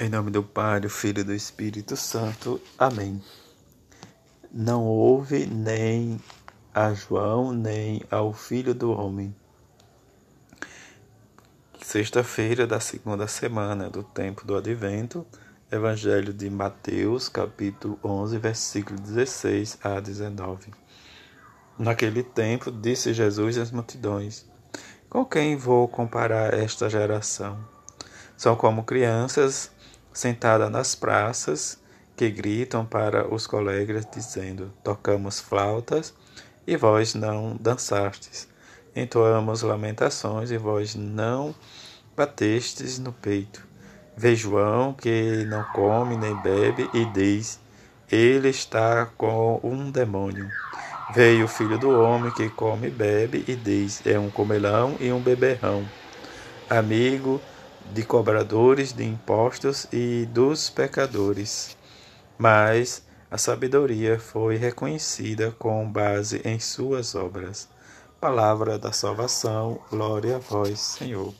Em nome do Pai, do Filho e do Espírito Santo. Amém. Não houve nem a João, nem ao Filho do Homem. Sexta-feira da segunda semana do tempo do Advento, Evangelho de Mateus, capítulo 11, versículo 16 a 19. Naquele tempo, disse Jesus às multidões: Com quem vou comparar esta geração? São como crianças sentada nas praças, que gritam para os colegas, dizendo: Tocamos flautas e vós não dançastes. Entoamos lamentações e vós não batestes no peito. Vê João, que não come nem bebe, e diz: Ele está com um demônio. Veio o filho do homem que come e bebe, e diz: É um comelão e um beberrão. Amigo de cobradores de impostos e dos pecadores. Mas a sabedoria foi reconhecida com base em suas obras. Palavra da salvação, glória a vós, Senhor.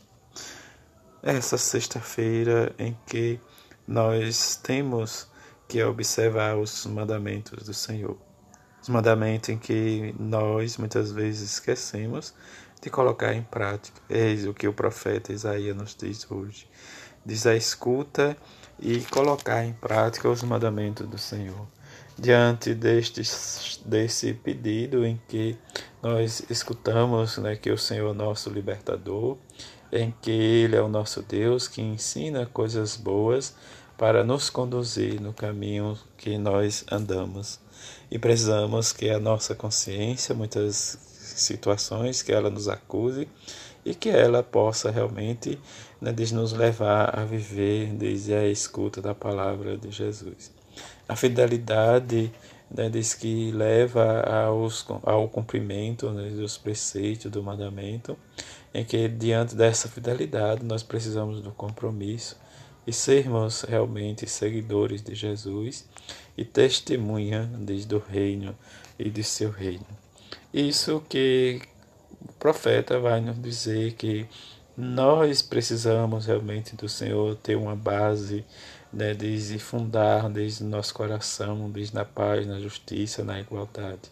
Essa sexta-feira em que nós temos que observar os mandamentos do Senhor. Os mandamentos em que nós muitas vezes esquecemos de colocar em prática. Eis o que o profeta Isaías nos diz hoje. Diz a escuta e colocar em prática os mandamentos do Senhor. Diante deste, desse pedido em que nós escutamos né, que o Senhor é nosso libertador, em que Ele é o nosso Deus que ensina coisas boas para nos conduzir no caminho que nós andamos. E precisamos que a nossa consciência, muitas situações que ela nos acuse e que ela possa realmente né, nos levar a viver desde a escuta da palavra de Jesus. A fidelidade né, diz que leva aos, ao cumprimento né, dos preceitos do mandamento, em que diante dessa fidelidade nós precisamos do compromisso e sermos realmente seguidores de Jesus e testemunha desde o reino e de seu reino. Isso que o profeta vai nos dizer que nós precisamos realmente do Senhor ter uma base né, de fundar desde nosso coração, desde na paz, na justiça, na igualdade.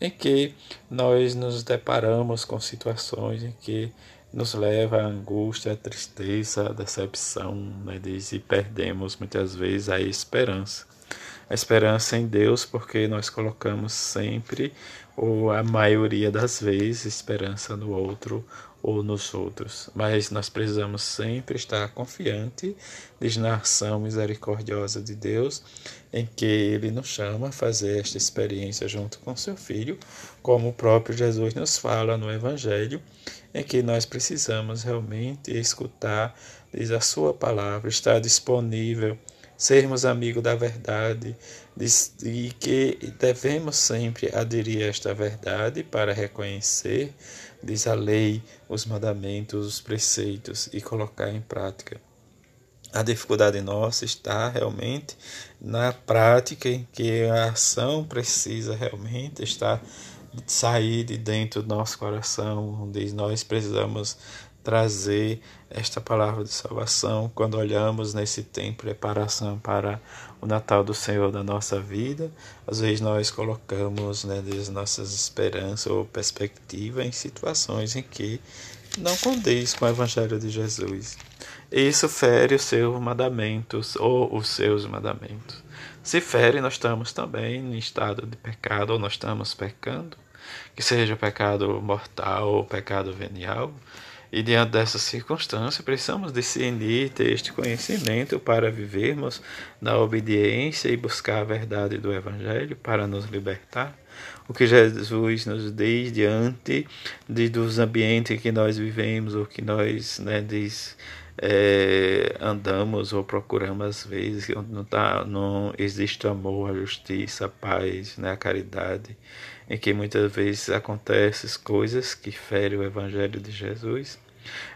Em que nós nos deparamos com situações em que nos leva à angústia, à tristeza, à decepção, né, e perdemos muitas vezes a esperança a esperança em Deus, porque nós colocamos sempre, ou a maioria das vezes, esperança no outro ou nos outros. Mas nós precisamos sempre estar confiante na ação misericordiosa de Deus, em que Ele nos chama a fazer esta experiência junto com seu Filho, como o próprio Jesus nos fala no Evangelho, em que nós precisamos realmente escutar diz a Sua palavra, estar disponível sermos amigos da verdade e que devemos sempre aderir a esta verdade para reconhecer, diz a lei, os mandamentos, os preceitos e colocar em prática. A dificuldade nossa está realmente na prática em que a ação precisa realmente estar sair de dentro do nosso coração, onde nós precisamos trazer esta palavra de salvação quando olhamos nesse tempo preparação para o Natal do Senhor da nossa vida. Às vezes nós colocamos né, as nossas esperanças ou perspectiva em situações em que não condiz com o Evangelho de Jesus. Isso fere os seus mandamentos ou os seus mandamentos. Se fere, nós estamos também em estado de pecado ou nós estamos pecando, que seja pecado mortal ou pecado venial e diante dessa circunstância, precisamos discernir, ter este conhecimento para vivermos na obediência e buscar a verdade do Evangelho para nos libertar. O que Jesus nos diz diante de, dos ambientes que nós vivemos, ou que nós né, diz, é, andamos ou procuramos às vezes, onde não, tá, não existe amor, a justiça, a paz, né, a caridade, em que muitas vezes acontecem coisas que ferem o Evangelho de Jesus,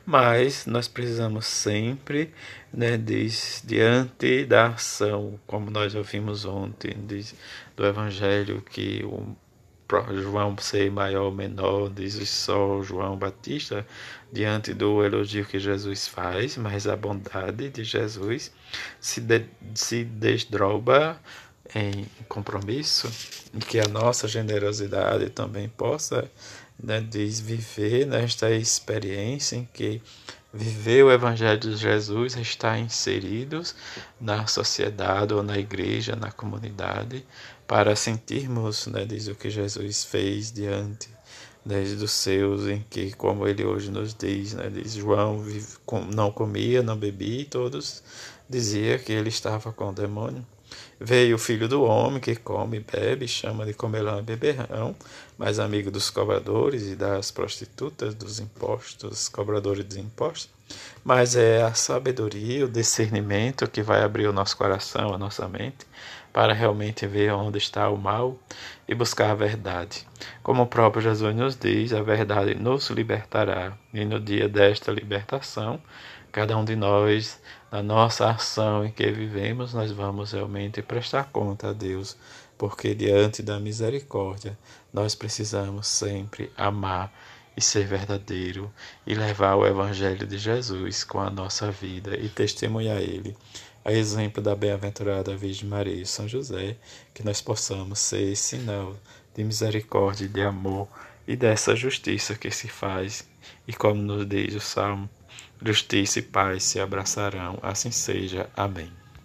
mas nós precisamos sempre, né, diz, diante da ação, como nós ouvimos ontem, diz, do Evangelho, que o João ser maior ou menor, diz só João Batista, diante do elogio que Jesus faz, mas a bondade de Jesus se, de, se desdroba em compromisso e que a nossa generosidade também possa né, viver nesta experiência em que viver o Evangelho de Jesus está inseridos na sociedade ou na igreja, na comunidade, para sentirmos, né, diz o que Jesus fez diante né, dos seus, em que, como ele hoje nos diz, né, diz João não comia, não bebia, e todos dizia que ele estava com o demônio. Veio o filho do homem que come e bebe, chama de comelão e beberrão, mas amigo dos cobradores e das prostitutas, dos impostos, cobradores dos impostos. Mas é a sabedoria, o discernimento que vai abrir o nosso coração, a nossa mente, para realmente ver onde está o mal e buscar a verdade. Como o próprio Jesus nos diz, a verdade nos libertará. E no dia desta libertação, cada um de nós, na nossa ação em que vivemos, nós vamos realmente prestar conta a Deus, porque diante da misericórdia nós precisamos sempre amar e ser verdadeiro e levar o Evangelho de Jesus com a nossa vida e testemunhar Ele. A exemplo da bem-aventurada Virgem Maria e São José, que nós possamos ser sinal de misericórdia de amor e dessa justiça que se faz. E como nos diz o Salmo Justiça e paz se abraçarão, assim seja. Amém.